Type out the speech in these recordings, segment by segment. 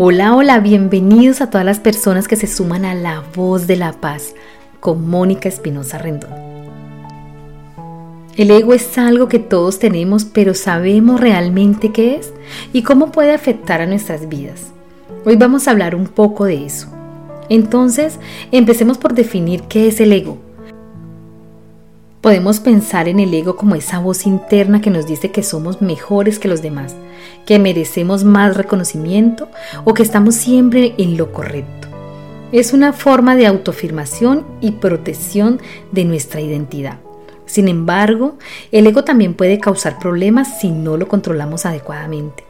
Hola, hola, bienvenidos a todas las personas que se suman a La Voz de la Paz con Mónica Espinosa Rendón. El ego es algo que todos tenemos, pero ¿sabemos realmente qué es y cómo puede afectar a nuestras vidas? Hoy vamos a hablar un poco de eso. Entonces, empecemos por definir qué es el ego. Podemos pensar en el ego como esa voz interna que nos dice que somos mejores que los demás, que merecemos más reconocimiento o que estamos siempre en lo correcto. Es una forma de autoafirmación y protección de nuestra identidad. Sin embargo, el ego también puede causar problemas si no lo controlamos adecuadamente.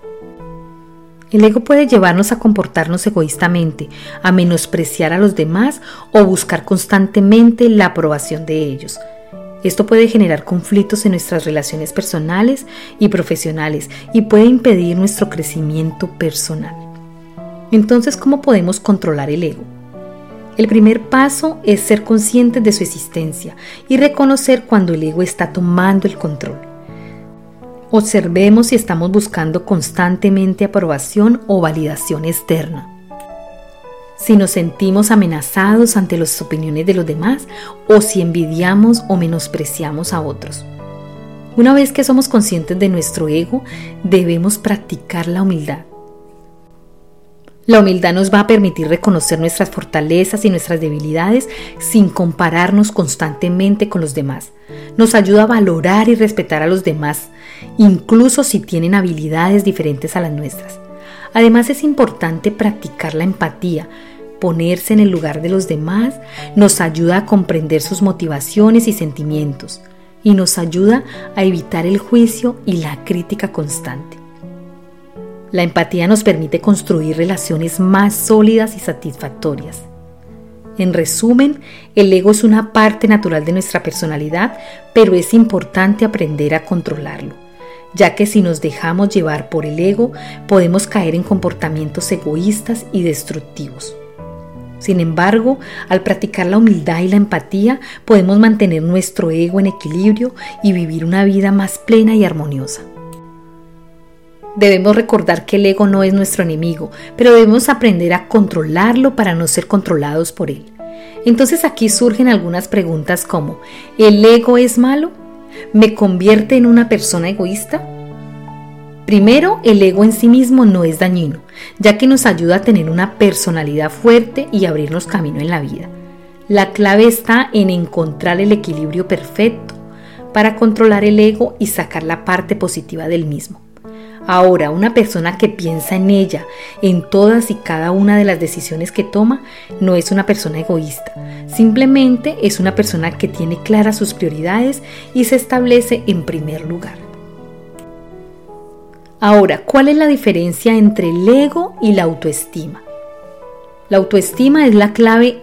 El ego puede llevarnos a comportarnos egoístamente, a menospreciar a los demás o buscar constantemente la aprobación de ellos. Esto puede generar conflictos en nuestras relaciones personales y profesionales y puede impedir nuestro crecimiento personal. Entonces, ¿cómo podemos controlar el ego? El primer paso es ser conscientes de su existencia y reconocer cuando el ego está tomando el control. Observemos si estamos buscando constantemente aprobación o validación externa si nos sentimos amenazados ante las opiniones de los demás o si envidiamos o menospreciamos a otros. Una vez que somos conscientes de nuestro ego, debemos practicar la humildad. La humildad nos va a permitir reconocer nuestras fortalezas y nuestras debilidades sin compararnos constantemente con los demás. Nos ayuda a valorar y respetar a los demás, incluso si tienen habilidades diferentes a las nuestras. Además es importante practicar la empatía. Ponerse en el lugar de los demás nos ayuda a comprender sus motivaciones y sentimientos y nos ayuda a evitar el juicio y la crítica constante. La empatía nos permite construir relaciones más sólidas y satisfactorias. En resumen, el ego es una parte natural de nuestra personalidad, pero es importante aprender a controlarlo ya que si nos dejamos llevar por el ego, podemos caer en comportamientos egoístas y destructivos. Sin embargo, al practicar la humildad y la empatía, podemos mantener nuestro ego en equilibrio y vivir una vida más plena y armoniosa. Debemos recordar que el ego no es nuestro enemigo, pero debemos aprender a controlarlo para no ser controlados por él. Entonces aquí surgen algunas preguntas como, ¿el ego es malo? me convierte en una persona egoísta? Primero, el ego en sí mismo no es dañino, ya que nos ayuda a tener una personalidad fuerte y abrirnos camino en la vida. La clave está en encontrar el equilibrio perfecto para controlar el ego y sacar la parte positiva del mismo. Ahora, una persona que piensa en ella, en todas y cada una de las decisiones que toma, no es una persona egoísta. Simplemente es una persona que tiene claras sus prioridades y se establece en primer lugar. Ahora, ¿cuál es la diferencia entre el ego y la autoestima? La autoestima es la clave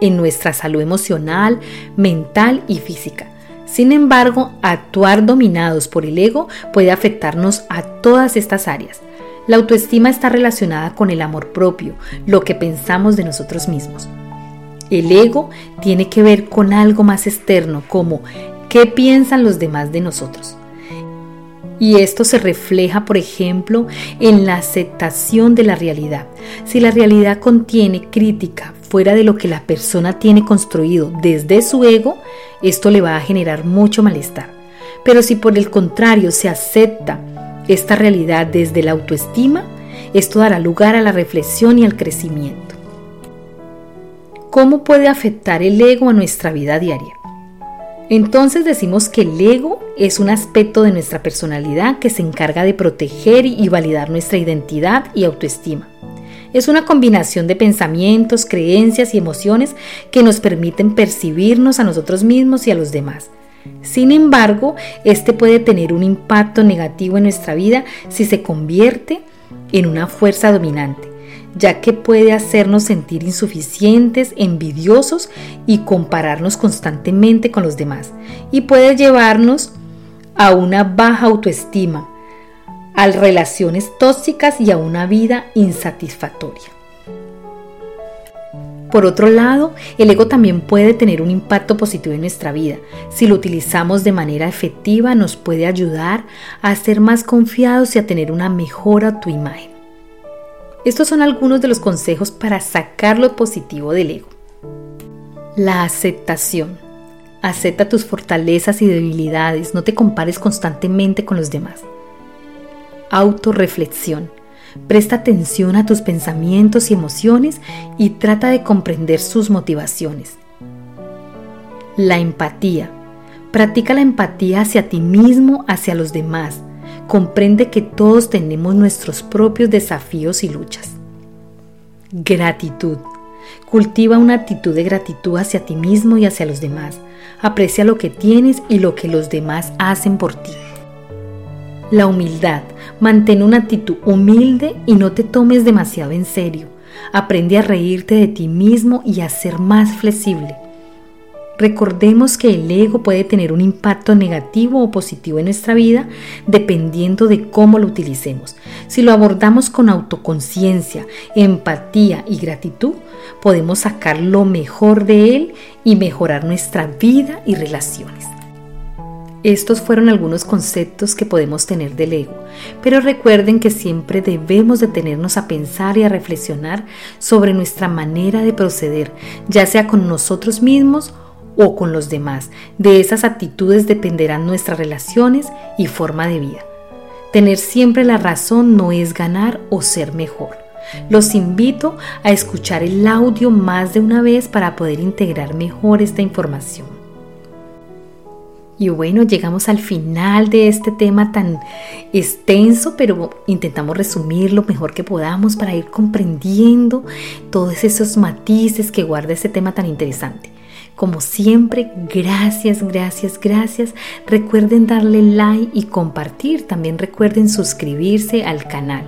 en nuestra salud emocional, mental y física. Sin embargo, actuar dominados por el ego puede afectarnos a todas estas áreas. La autoestima está relacionada con el amor propio, lo que pensamos de nosotros mismos. El ego tiene que ver con algo más externo, como qué piensan los demás de nosotros. Y esto se refleja, por ejemplo, en la aceptación de la realidad. Si la realidad contiene crítica fuera de lo que la persona tiene construido desde su ego, esto le va a generar mucho malestar. Pero si por el contrario se acepta esta realidad desde la autoestima, esto dará lugar a la reflexión y al crecimiento. ¿Cómo puede afectar el ego a nuestra vida diaria? Entonces decimos que el ego es un aspecto de nuestra personalidad que se encarga de proteger y validar nuestra identidad y autoestima. Es una combinación de pensamientos, creencias y emociones que nos permiten percibirnos a nosotros mismos y a los demás. Sin embargo, este puede tener un impacto negativo en nuestra vida si se convierte en una fuerza dominante, ya que puede hacernos sentir insuficientes, envidiosos y compararnos constantemente con los demás, y puede llevarnos a una baja autoestima, a relaciones tóxicas y a una vida insatisfactoria. Por otro lado, el ego también puede tener un impacto positivo en nuestra vida. Si lo utilizamos de manera efectiva, nos puede ayudar a ser más confiados y a tener una mejor autoimagen. Estos son algunos de los consejos para sacar lo positivo del ego. La aceptación. Acepta tus fortalezas y debilidades, no te compares constantemente con los demás. Autoreflexión. Presta atención a tus pensamientos y emociones y trata de comprender sus motivaciones. La empatía. Practica la empatía hacia ti mismo, hacia los demás. Comprende que todos tenemos nuestros propios desafíos y luchas. Gratitud. Cultiva una actitud de gratitud hacia ti mismo y hacia los demás. Aprecia lo que tienes y lo que los demás hacen por ti. La humildad. Mantén una actitud humilde y no te tomes demasiado en serio. Aprende a reírte de ti mismo y a ser más flexible. Recordemos que el ego puede tener un impacto negativo o positivo en nuestra vida dependiendo de cómo lo utilicemos. Si lo abordamos con autoconciencia, empatía y gratitud, podemos sacar lo mejor de él y mejorar nuestra vida y relaciones. Estos fueron algunos conceptos que podemos tener del ego, pero recuerden que siempre debemos detenernos a pensar y a reflexionar sobre nuestra manera de proceder, ya sea con nosotros mismos o con los demás. De esas actitudes dependerán nuestras relaciones y forma de vida. Tener siempre la razón no es ganar o ser mejor. Los invito a escuchar el audio más de una vez para poder integrar mejor esta información. Y bueno, llegamos al final de este tema tan extenso, pero intentamos resumir lo mejor que podamos para ir comprendiendo todos esos matices que guarda este tema tan interesante. Como siempre, gracias, gracias, gracias. Recuerden darle like y compartir. También recuerden suscribirse al canal.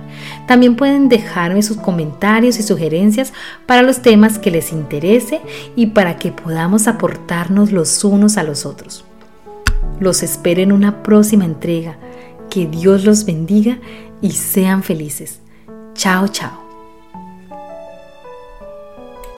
También pueden dejarme sus comentarios y sugerencias para los temas que les interese y para que podamos aportarnos los unos a los otros. Los espero en una próxima entrega. Que Dios los bendiga y sean felices. Chao, chao.